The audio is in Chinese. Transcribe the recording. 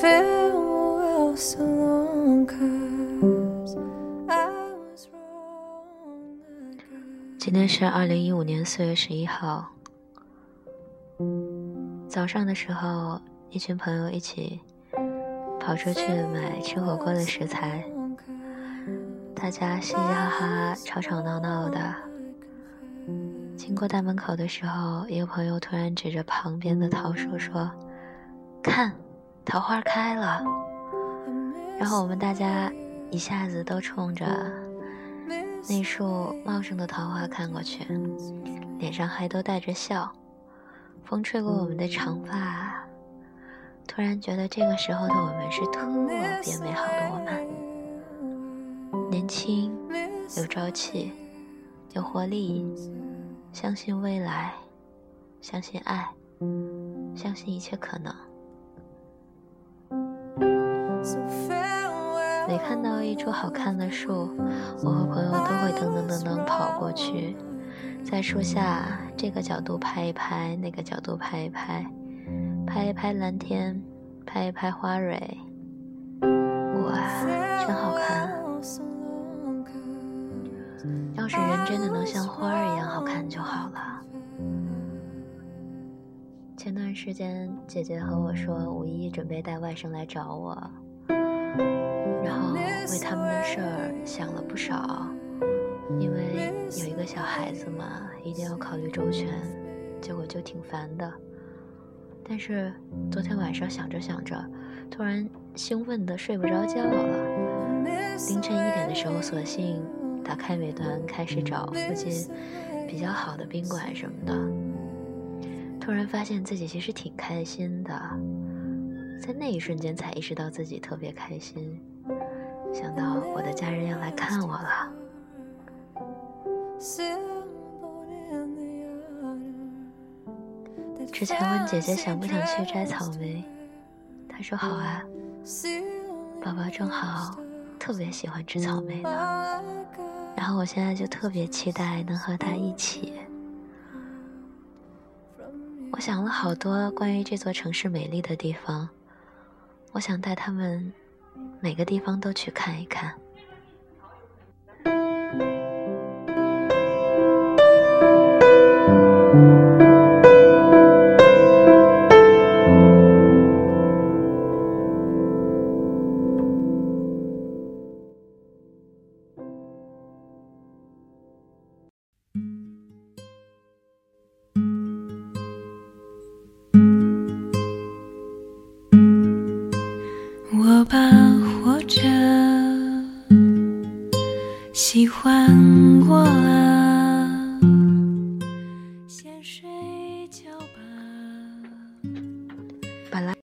feel so long, 'cause I was wrong 今天是二零一五年四月十一号。早上的时候，一群朋友一起跑出去买吃火锅的食材，大家嘻嘻哈哈、吵吵闹闹的。经过大门口的时候，一个朋友突然指着旁边的桃树说：“看，桃花开了。”然后我们大家一下子都冲着那束茂盛的桃花看过去，脸上还都带着笑。风吹过我们的长发，突然觉得这个时候的我们是特别美好的。我们年轻，有朝气，有活力，相信未来，相信爱，相信一切可能。每看到一株好看的树，我和朋友都会噔噔噔噔跑过去，在树下这个角度拍一拍，那个角度拍一拍，拍一拍蓝天，拍一拍花蕊。哇，真好看！要是人真的能像花儿一样好看就好了。前段时间，姐姐和我说五一准备带外甥来找我，然后为他们的事儿想了不少，因为有一个小孩子嘛，一定要考虑周全，结果就挺烦的。但是昨天晚上想着想着，突然兴奋的睡不着觉了。凌晨一点的时候，索性打开美团开始找附近比较好的宾馆什么的。突然发现自己其实挺开心的，在那一瞬间才意识到自己特别开心。想到我的家人要来看我了，之前问姐姐想不想去摘草莓，她说好啊，宝宝正好特别喜欢吃草莓呢。然后我现在就特别期待能和她一起。我想了好多关于这座城市美丽的地方，我想带他们每个地方都去看一看。缓过了